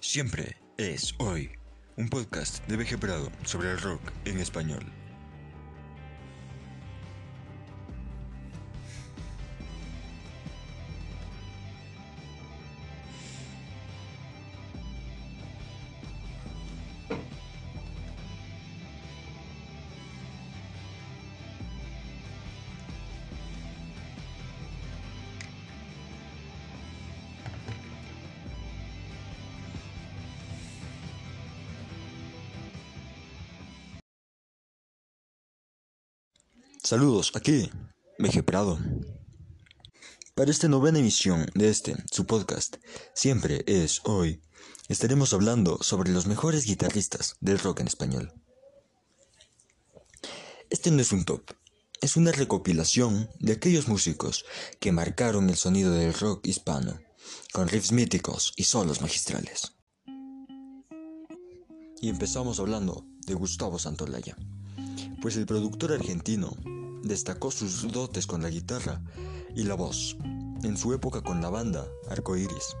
Siempre es hoy, un podcast de BG Prado sobre el rock en español. Saludos, aquí, BG Prado. Para esta novena emisión de este, su podcast, Siempre es hoy, estaremos hablando sobre los mejores guitarristas del rock en español. Este no es un top, es una recopilación de aquellos músicos que marcaron el sonido del rock hispano, con riffs míticos y solos magistrales. Y empezamos hablando de Gustavo Santolaya, pues el productor argentino destacó sus dotes con la guitarra y la voz, en su época con la banda Arcoiris.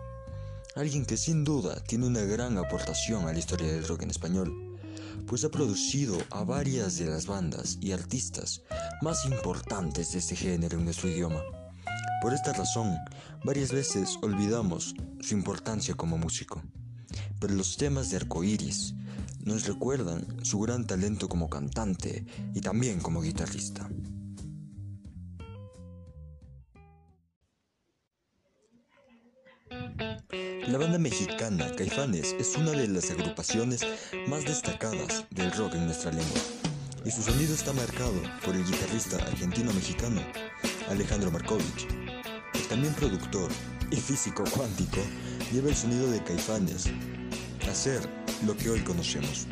Alguien que sin duda tiene una gran aportación a la historia del rock en español, pues ha producido a varias de las bandas y artistas más importantes de este género en nuestro idioma. Por esta razón, varias veces olvidamos su importancia como músico, pero los temas de Arcoiris nos recuerdan su gran talento como cantante y también como guitarrista. La banda mexicana Caifanes es una de las agrupaciones más destacadas del rock en nuestra lengua, y su sonido está marcado por el guitarrista argentino-mexicano Alejandro Markovich. El también productor y físico cuántico lleva el sonido de Caifanes a ser lo que hoy conocemos.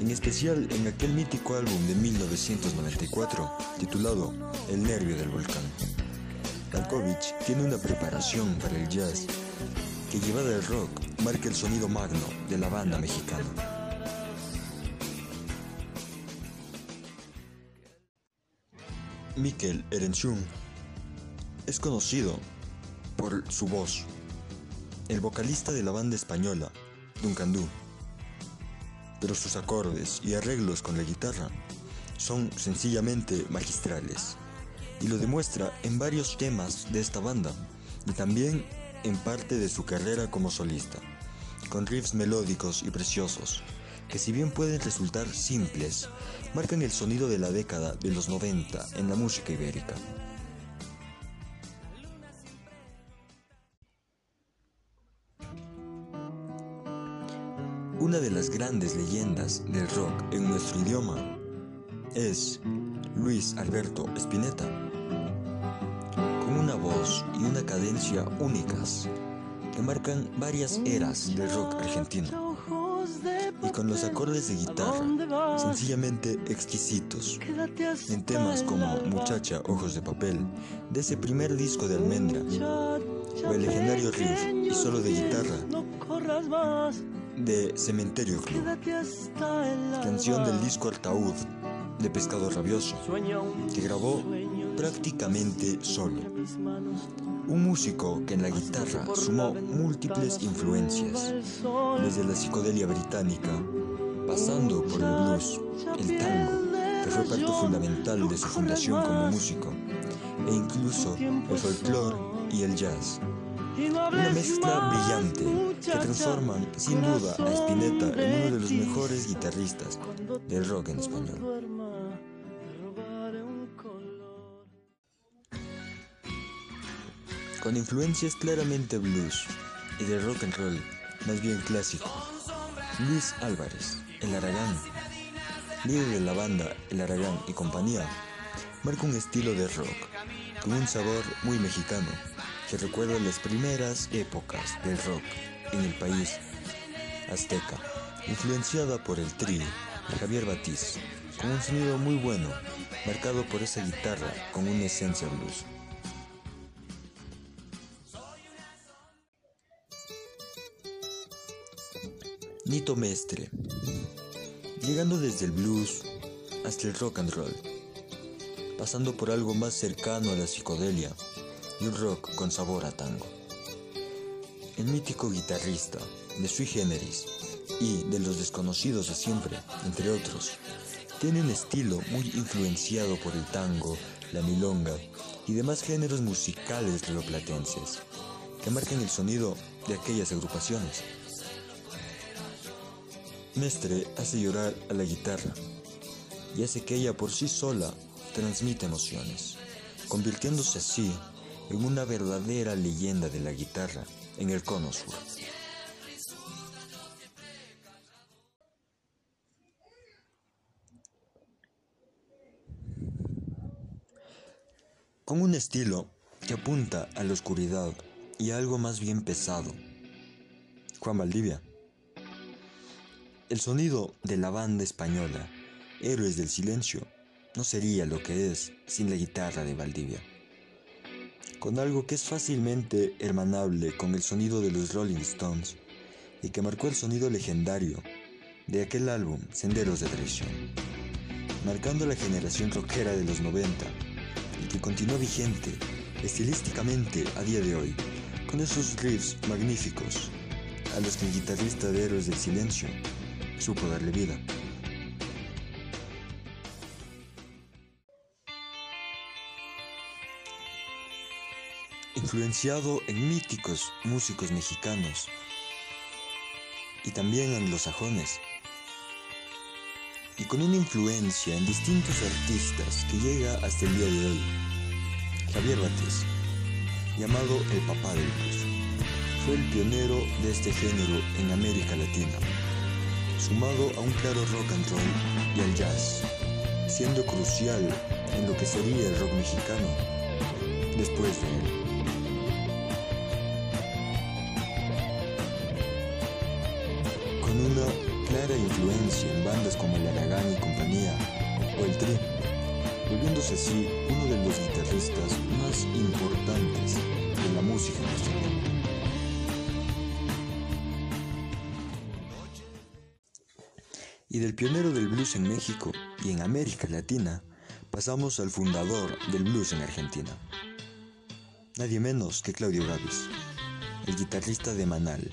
En especial en aquel mítico álbum de 1994 titulado El nervio del volcán. Markovich tiene una preparación para el jazz que llevada del rock marca el sonido magno de la banda mexicana. Mikel Erenchun es conocido por su voz, el vocalista de la banda española Duncan Du, pero sus acordes y arreglos con la guitarra son sencillamente magistrales y lo demuestra en varios temas de esta banda y también en parte de su carrera como solista, con riffs melódicos y preciosos, que si bien pueden resultar simples, marcan el sonido de la década de los 90 en la música ibérica. Una de las grandes leyendas del rock en nuestro idioma es Luis Alberto Spinetta. Una voz y una cadencia únicas que marcan varias eras del rock argentino y con los acordes de guitarra sencillamente exquisitos en temas como Muchacha Ojos de Papel de ese primer disco de Almendra o el legendario riff y solo de guitarra de Cementerio Club canción del disco Artaud de Pescado Rabioso que grabó prácticamente solo. Un músico que en la guitarra sumó múltiples influencias, desde la psicodelia británica, pasando por el blues, el tango, que fue parte fundamental de su fundación como músico, e incluso el folclore y el jazz. Una mezcla brillante que transforman sin duda a Spinetta en uno de los mejores guitarristas del rock en español. con influencias claramente blues y de rock and roll, más bien clásico. Luis Álvarez, El Aragán, líder de la banda El Aragán y compañía, marca un estilo de rock con un sabor muy mexicano que recuerda las primeras épocas del rock en el país azteca, influenciada por el tri Javier Batiz, con un sonido muy bueno, marcado por esa guitarra con una esencia blues. Nito Mestre, llegando desde el blues hasta el rock and roll, pasando por algo más cercano a la psicodelia y un rock con sabor a tango. el mítico guitarrista de Sui Generis y de los desconocidos de siempre, entre otros, tiene un estilo muy influenciado por el tango, la milonga y demás géneros musicales platenses que marcan el sonido de aquellas agrupaciones. Mestre hace llorar a la guitarra y hace que ella por sí sola transmita emociones, convirtiéndose así en una verdadera leyenda de la guitarra en el cono sur. Con un estilo que apunta a la oscuridad y algo más bien pesado. Juan Valdivia. El sonido de la banda española Héroes del Silencio no sería lo que es sin la guitarra de Valdivia. Con algo que es fácilmente hermanable con el sonido de los Rolling Stones y que marcó el sonido legendario de aquel álbum Senderos de Traición, marcando la generación rockera de los 90 y que continúa vigente estilísticamente a día de hoy, con esos riffs magníficos a los que el guitarrista de Héroes del Silencio supo darle vida. Influenciado en míticos músicos mexicanos y también anglosajones, y con una influencia en distintos artistas que llega hasta el día de hoy. Javier Bates, llamado el papá del blues, fue el pionero de este género en América Latina, sumado a un claro rock and roll y al jazz, siendo crucial en lo que sería el rock mexicano después de él. Una clara influencia en bandas como el Aragán y compañía o el Tri, volviéndose así uno de los guitarristas más importantes de la música nacional. Y del pionero del blues en México y en América Latina, pasamos al fundador del blues en Argentina. Nadie menos que Claudio Gavis, el guitarrista de Manal,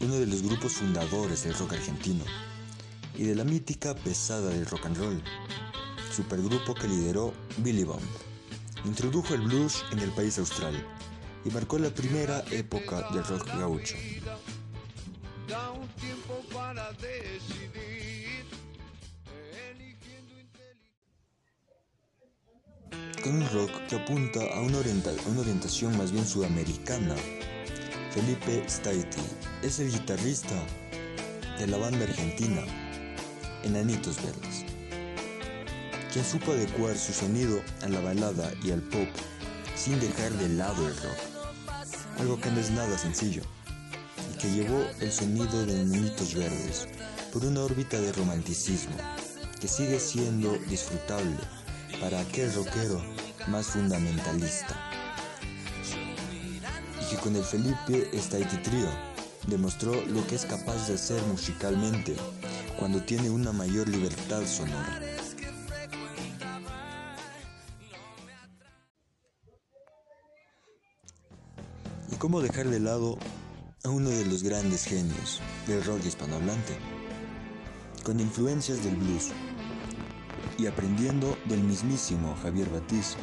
uno de los grupos fundadores del rock argentino y de la mítica pesada del rock and roll, supergrupo que lideró Billy Bond. Introdujo el blues en el país austral y marcó la primera época del rock gaucho. Con un rock que apunta a una, una orientación más bien sudamericana Felipe Staiti es el guitarrista de la banda argentina Enanitos Verdes, quien supo adecuar su sonido a la balada y al pop sin dejar de lado el rock, algo que no es nada sencillo, y que llevó el sonido de Enanitos Verdes por una órbita de romanticismo que sigue siendo disfrutable para aquel rockero más fundamentalista que con el Felipe Staiti Trio demostró lo que es capaz de hacer musicalmente cuando tiene una mayor libertad sonora. ¿Y cómo dejar de lado a uno de los grandes genios del rock hispanohablante? Con influencias del blues y aprendiendo del mismísimo Javier Batiz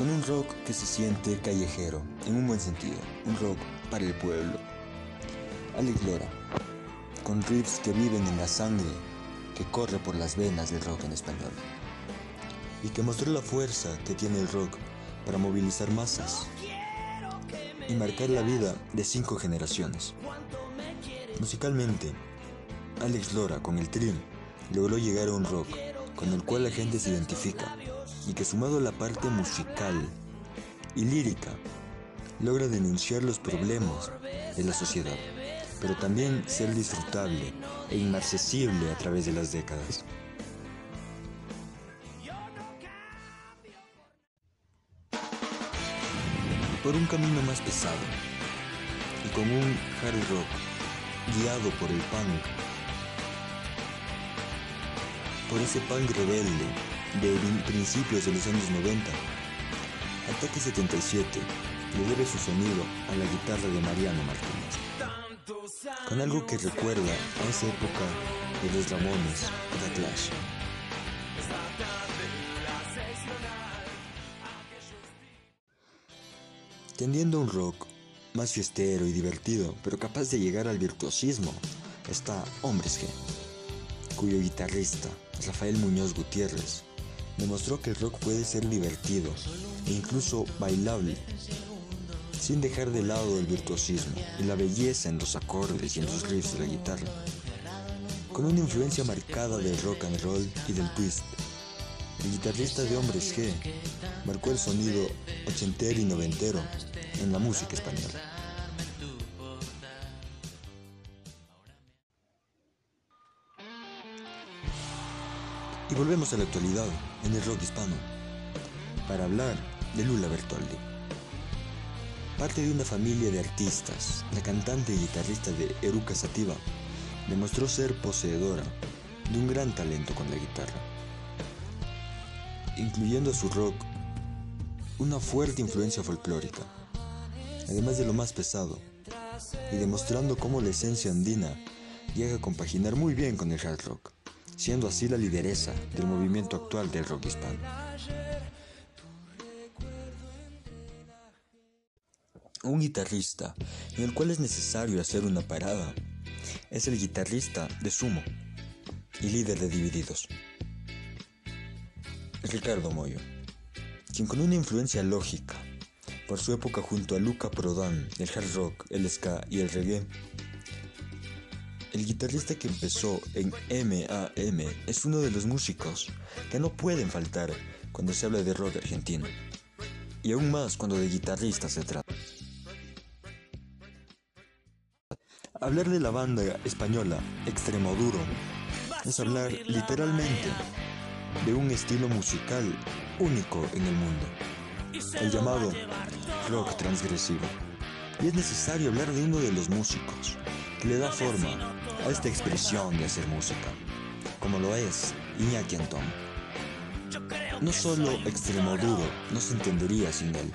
con un rock que se siente callejero, en un buen sentido, un rock para el pueblo. Alex Lora, con riffs que viven en la sangre que corre por las venas del rock en español, y que mostró la fuerza que tiene el rock para movilizar masas y marcar la vida de cinco generaciones. Musicalmente, Alex Lora con el Trim logró llegar a un rock con el cual la gente se identifica y que sumado a la parte musical y lírica logra denunciar los problemas de la sociedad, pero también ser disfrutable e inaccesible a través de las décadas. Por un camino más pesado y con un hard rock guiado por el punk, por ese punk rebelde de principios de los años 90. Ataque 77 le debe su sonido a la guitarra de Mariano Martínez, con algo que recuerda a esa época de los Ramones o The Clash. Tendiendo un rock más fiestero y divertido, pero capaz de llegar al virtuosismo, está Hombres G, cuyo guitarrista, Rafael Muñoz Gutiérrez, demostró que el rock puede ser divertido e incluso bailable, sin dejar de lado el virtuosismo y la belleza en los acordes y en los riffs de la guitarra, con una influencia marcada del rock and roll y del twist. El guitarrista de Hombres G marcó el sonido ochentero y noventero en la música española. Volvemos a la actualidad en el rock hispano para hablar de Lula Bertoldi. Parte de una familia de artistas, la cantante y guitarrista de Eruca Sativa demostró ser poseedora de un gran talento con la guitarra, incluyendo a su rock una fuerte influencia folclórica, además de lo más pesado, y demostrando cómo la esencia andina llega a compaginar muy bien con el hard rock siendo así la lideresa del movimiento actual del rock hispano. Un guitarrista en el cual es necesario hacer una parada es el guitarrista de Sumo y líder de Divididos, Ricardo Moyo, quien con una influencia lógica por su época junto a Luca Prodan, el hard rock, el ska y el reggae, el guitarrista que empezó en MAM es uno de los músicos que no pueden faltar cuando se habla de rock argentino. Y aún más cuando de guitarrista se trata. Hablar de la banda española Extremoduro es hablar literalmente de un estilo musical único en el mundo, el llamado rock transgresivo. Y es necesario hablar de uno de los músicos le da forma a esta expresión de hacer música, como lo es Iñaki Antón. No solo extremo duro no se entendería sin él,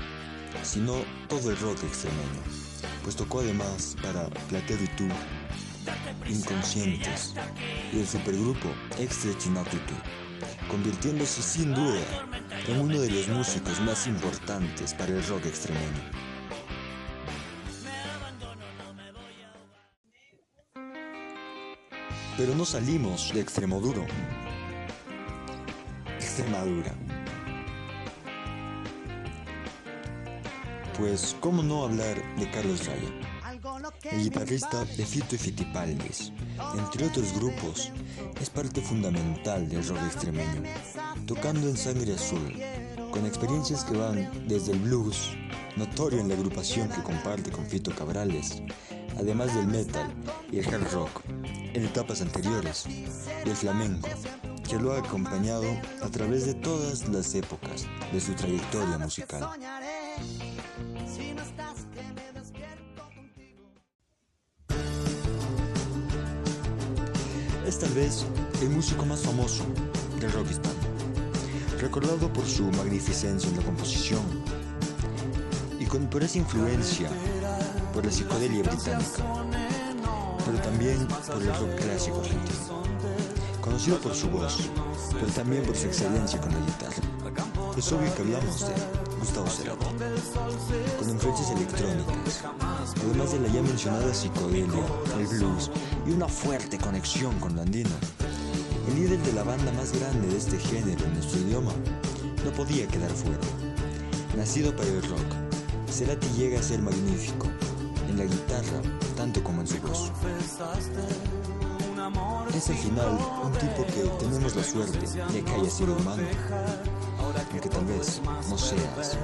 sino todo el rock extremeño, pues tocó además para Platero y tú, Inconscientes y el supergrupo Extra Chinatutu, convirtiéndose sin duda en uno de los músicos más importantes para el rock extremeño. Pero no salimos de Extremoduro. Extremadura. Pues, ¿cómo no hablar de Carlos Raya? El guitarrista de Fito y Fitipaldis, entre otros grupos, es parte fundamental del rock extremeño, tocando en Sangre Azul, con experiencias que van desde el blues, notorio en la agrupación que comparte con Fito Cabrales, además del metal y el hard rock, en etapas anteriores, y el flamenco, que lo ha acompañado a través de todas las épocas de su trayectoria musical. Es tal vez el músico más famoso del rock hispano, recordado por su magnificencia en la composición y por esa influencia por la psicodelia británica, pero también por el rock clásico argentino. Conocido por su voz, pero también por su excelencia con la guitarra. Es obvio que hablamos de Gustavo Cerati, con influencias electrónicas, además de la ya mencionada psicodelia, el blues y una fuerte conexión con lo andino. El líder de la banda más grande de este género en nuestro idioma no podía quedar fuera. Nacido para el rock, Cerati llega a ser magnífico, en la guitarra tanto como en su voz. Es al final un tipo que tenemos la suerte de que haya sido humano, aunque tal vez no seas.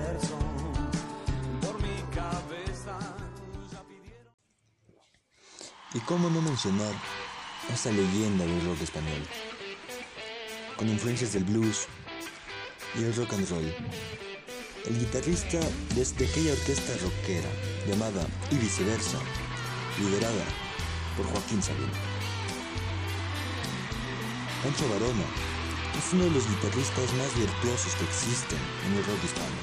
Y cómo no mencionar esta leyenda del rock español, con influencias del blues y el rock and roll el guitarrista desde aquella orquesta rockera llamada Y Viceversa, liderada por Joaquín Sabina. Pancho Barona es uno de los guitarristas más virtuosos que existen en el rock hispano,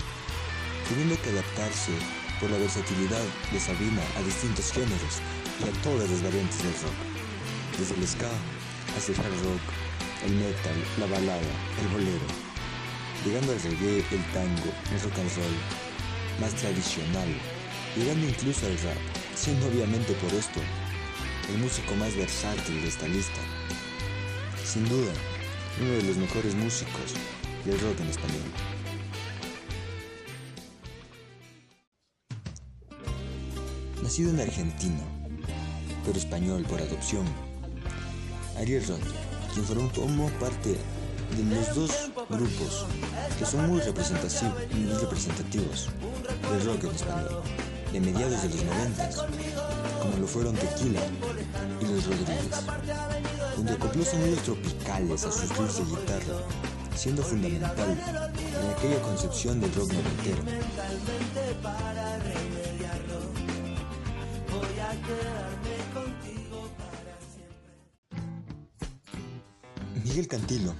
teniendo que adaptarse por la versatilidad de Sabina a distintos géneros y a todas las variantes del rock, desde el ska hasta el hard rock, el metal, la balada, el bolero, llegando al reggae, el tango, el rock and roll, más tradicional, llegando incluso al rap, siendo obviamente por esto el músico más versátil de esta lista. Sin duda, uno de los mejores músicos del rock en español. Nacido en Argentina, pero español por adopción, Ariel Roth, quien formó parte de los dos grupos que son muy representativos del rock en español, de mediados de los 90, como lo fueron Tequila y Los Rodríguez, donde acopló sonidos tropicales a sus riffs de guitarra, siendo fundamental en aquella concepción del rock noventero. Miguel Cantilo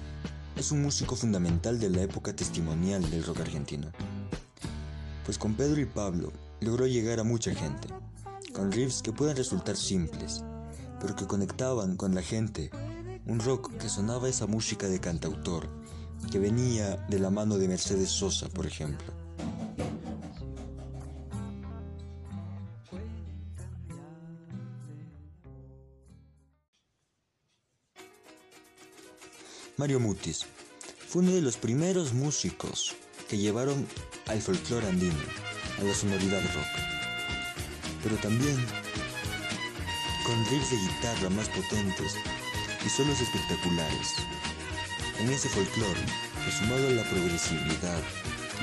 es un músico fundamental de la época testimonial del rock argentino, pues con Pedro y Pablo logró llegar a mucha gente, con riffs que pueden resultar simples, pero que conectaban con la gente, un rock que sonaba esa música de cantautor, que venía de la mano de Mercedes Sosa, por ejemplo. Mario Mutis fue uno de los primeros músicos que llevaron al folclore andino, a la sonoridad rock. Pero también con riffs de guitarra más potentes y solos espectaculares. En ese folclore, sumado a la progresividad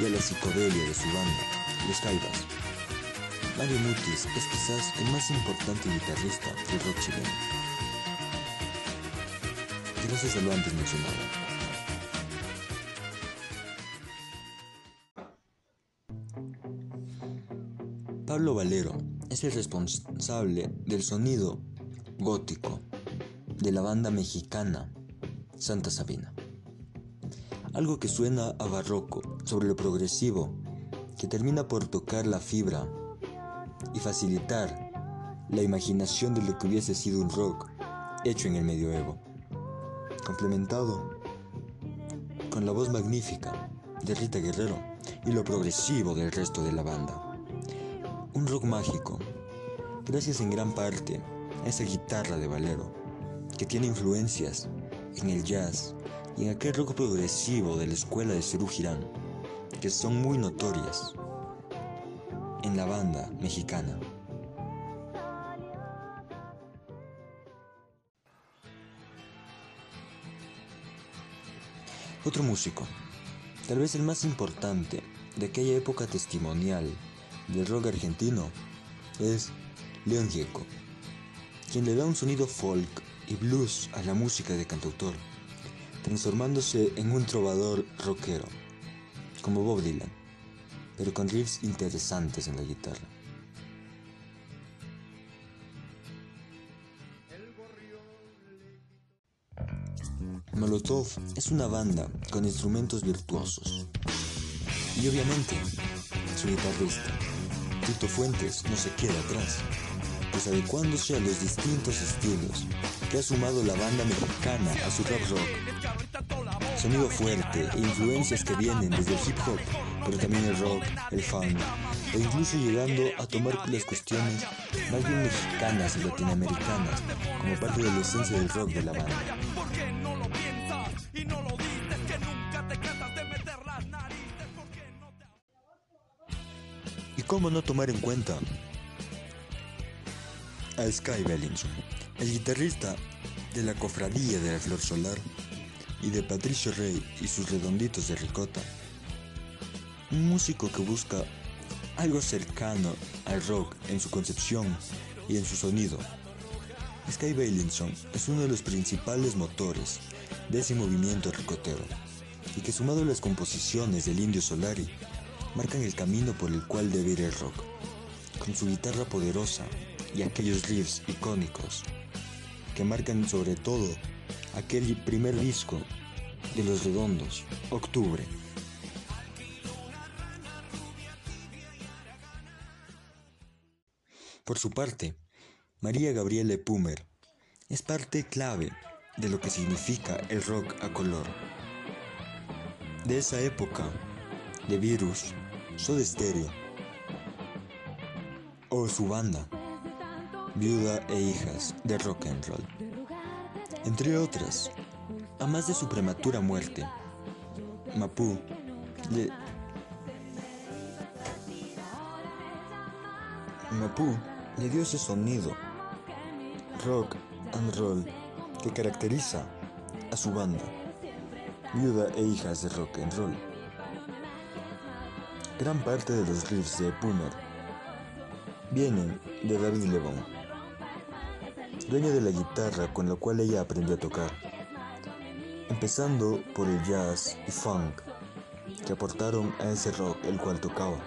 y a la psicodelia de su banda, los Caibas, Mario Mutis es quizás el más importante guitarrista del rock chileno. Gracias a lo antes mencionado. Pablo Valero es el responsable del sonido gótico de la banda mexicana Santa Sabina. Algo que suena a barroco sobre lo progresivo, que termina por tocar la fibra y facilitar la imaginación de lo que hubiese sido un rock hecho en el medioevo, complementado con la voz magnífica de Rita Guerrero y lo progresivo del resto de la banda. Un rock mágico, gracias en gran parte a esa guitarra de Valero, que tiene influencias en el jazz y en aquel rock progresivo de la escuela de Cerú Girán, que son muy notorias en la banda mexicana. Otro músico, tal vez el más importante de aquella época testimonial del rock argentino es León Gieco, quien le da un sonido folk y blues a la música de cantautor, transformándose en un trovador rockero, como Bob Dylan, pero con riffs interesantes en la guitarra. Molotov es una banda con instrumentos virtuosos y obviamente su guitarrista Tito Fuentes no se queda atrás, pues adecuándose a los distintos estilos que ha sumado la banda mexicana a su rap rock. Sonido fuerte e influencias que vienen desde el hip hop, pero también el rock, el funk, e incluso llegando a tomar las cuestiones más bien mexicanas y latinoamericanas como parte de la esencia del rock de la banda. Cómo no tomar en cuenta a Sky Bellinson, el guitarrista de la cofradía de la Flor Solar y de Patricio Rey y sus redonditos de ricota. Un músico que busca algo cercano al rock en su concepción y en su sonido. Sky Bailinson es uno de los principales motores de ese movimiento ricotero y que sumado a las composiciones del Indio Solari marcan el camino por el cual debe ir el rock, con su guitarra poderosa y aquellos riffs icónicos que marcan sobre todo aquel primer disco de Los Redondos, Octubre. Por su parte, María Gabriele Pumer es parte clave de lo que significa el rock a color. De esa época, de Virus, Soda Stereo o su banda, Viuda e Hijas de Rock and Roll. Entre otras, a más de su prematura muerte, Mapu le Mapu le dio ese sonido rock and roll que caracteriza a su banda, Viuda e Hijas de Rock and Roll. Gran parte de los riffs de Pumer vienen de David Lebón, dueño de la guitarra con la cual ella aprendió a tocar, empezando por el jazz y funk que aportaron a ese rock el cual tocaba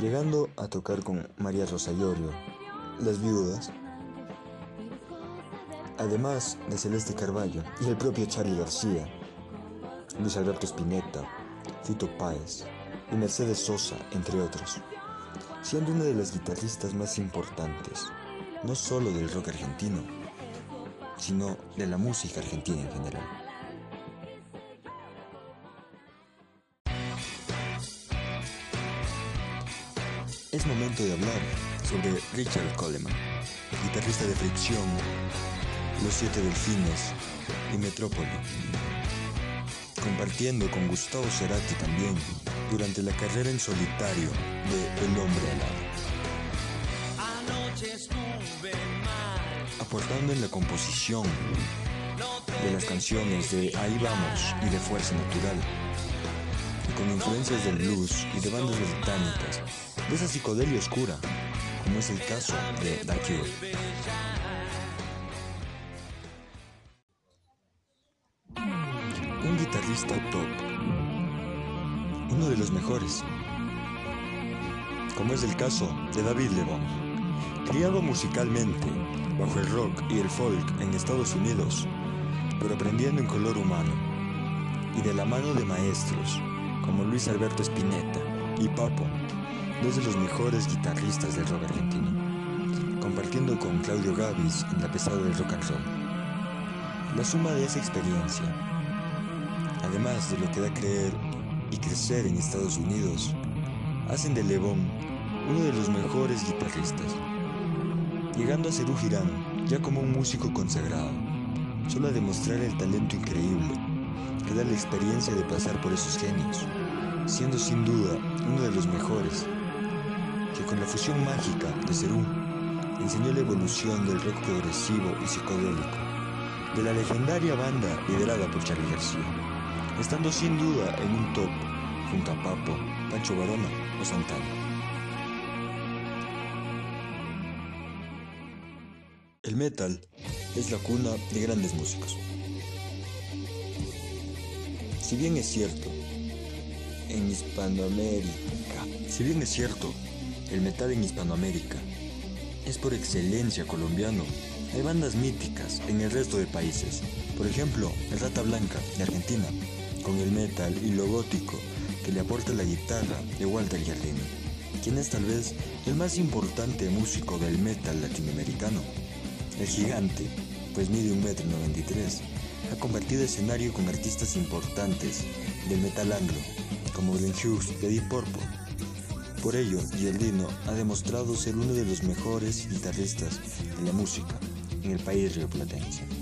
llegando a tocar con María Rosa Llorio, Las Viudas, además de Celeste Carballo y el propio Charlie García, Luis Alberto Spinetta, Fito Páez y Mercedes Sosa, entre otros, siendo una de las guitarristas más importantes, no solo del rock argentino, sino de la música argentina en general. Es momento de hablar sobre Richard Coleman, guitarrista de Fricción, Los Siete Delfines y Metrópoli, compartiendo con Gustavo Cerati también durante la carrera en solitario de El Hombre Alado. Aportando en la composición de las canciones de Ahí Vamos y de Fuerza Natural, y con influencias del blues y de bandas británicas de esa psicodelia oscura, como es el caso de The Cure. Un guitarrista top, uno de los mejores, como es el caso de David Lebón, criado musicalmente bajo el rock y el folk en Estados Unidos, pero aprendiendo en color humano, y de la mano de maestros como Luis Alberto Spinetta y Papo, dos de los mejores guitarristas del rock argentino, compartiendo con Claudio Gavis en la pesada del rock and roll. La suma de esa experiencia, además de lo que da creer y crecer en Estados Unidos, hacen de Levón uno de los mejores guitarristas, llegando a ser un girán ya como un músico consagrado, solo a demostrar el talento increíble que da la experiencia de pasar por esos genios, siendo sin duda uno de los mejores que con la fusión mágica de Cerú enseñó la evolución del rock progresivo y psicodélico de la legendaria banda liderada por Charlie García, estando sin duda en un top junto a Papo, Pancho Barona o Santana. El metal es la cuna de grandes músicos. Si bien es cierto, en Hispanoamérica, si bien es cierto, el metal en Hispanoamérica es por excelencia colombiano. Hay bandas míticas en el resto de países. Por ejemplo, el Rata Blanca de Argentina, con el metal y lo gótico que le aporta la guitarra de Walter Giardini, quien es tal vez el más importante músico del metal latinoamericano. El gigante, pues mide un metro noventa ha convertido escenario con artistas importantes del metal anglo, como Glenn Hughes de Deep Purple, por ello, Giardino ha demostrado ser uno de los mejores guitarristas de la música en el país rioplatense.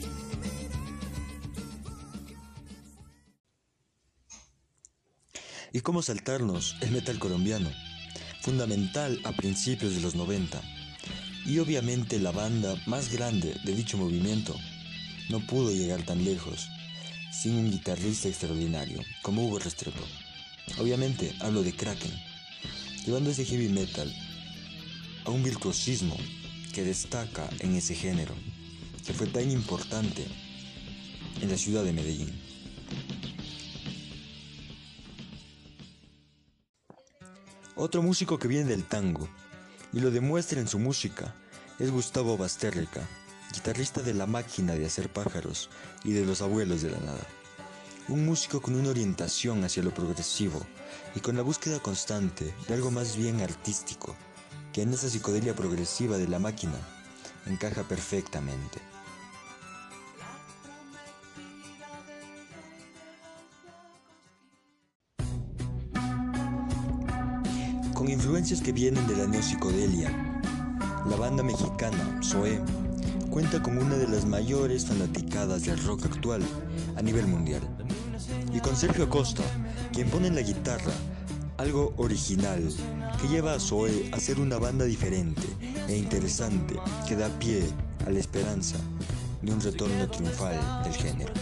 ¿Y cómo saltarnos el metal colombiano? Fundamental a principios de los 90 y obviamente la banda más grande de dicho movimiento no pudo llegar tan lejos sin un guitarrista extraordinario como Hugo Restrepo. Obviamente hablo de Kraken llevando ese heavy metal a un virtuosismo que destaca en ese género, que fue tan importante en la ciudad de Medellín. Otro músico que viene del tango y lo demuestra en su música es Gustavo Basterrica, guitarrista de La Máquina de Hacer Pájaros y de Los Abuelos de la Nada. Un músico con una orientación hacia lo progresivo y con la búsqueda constante de algo más bien artístico que en esa psicodelia progresiva de la máquina encaja perfectamente. Influencias que vienen de la neopsicodelia, la banda mexicana Zoé cuenta con una de las mayores fanaticadas del rock actual a nivel mundial. Y con Sergio Acosta, quien pone en la guitarra algo original que lleva a Zoe a ser una banda diferente e interesante que da pie a la esperanza de un retorno triunfal del género.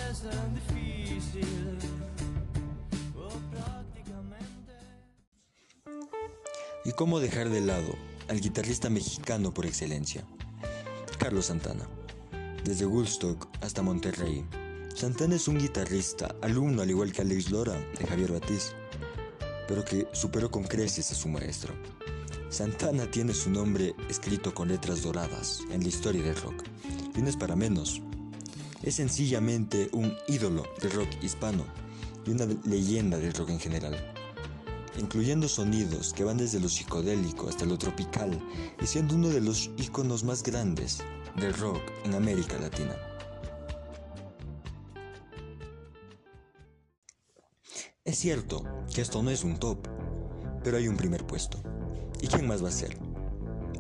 Cómo dejar de lado al guitarrista mexicano por excelencia? Carlos Santana. Desde Woodstock hasta Monterrey. Santana es un guitarrista, alumno al igual que Alex Lora de Javier Batiz, pero que superó con creces a su maestro. Santana tiene su nombre escrito con letras doradas en la historia del rock, y no es para menos. Es sencillamente un ídolo del rock hispano y una leyenda del rock en general incluyendo sonidos que van desde lo psicodélico hasta lo tropical y siendo uno de los iconos más grandes del rock en América Latina. Es cierto que esto no es un top, pero hay un primer puesto. ¿Y quién más va a ser?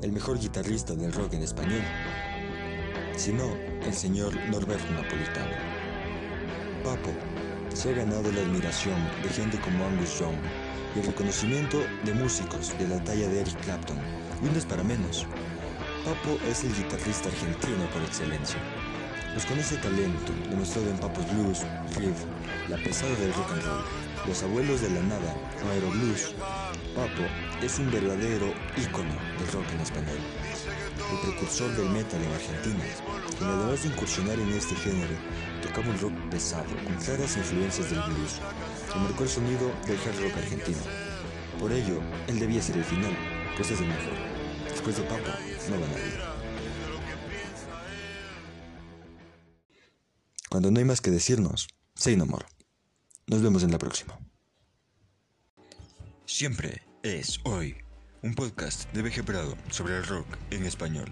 El mejor guitarrista del rock en español. Si no, el señor Norberto Napolitano. Papo se ha ganado la admiración de gente como Angus Young, y el reconocimiento de músicos de la talla de Eric Clapton, y no es para menos. Papo es el guitarrista argentino por excelencia. Pues con ese talento, demostrado en Papos Blues, Riff, La pesada del rock and roll, Los abuelos de la nada Aero Blues, Papo es un verdadero ícono del rock en español, el precursor del metal en Argentina, quien además de incursionar en este género, tocaba un rock pesado, con claras influencias del blues, que marcó el sonido del hard rock argentino. Por ello, él debía ser el final, pues es el mejor. Después de Papa, no va nadie. Cuando no hay más que decirnos, say no more. Nos vemos en la próxima. Siempre es hoy, un podcast de VG Prado sobre el rock en español.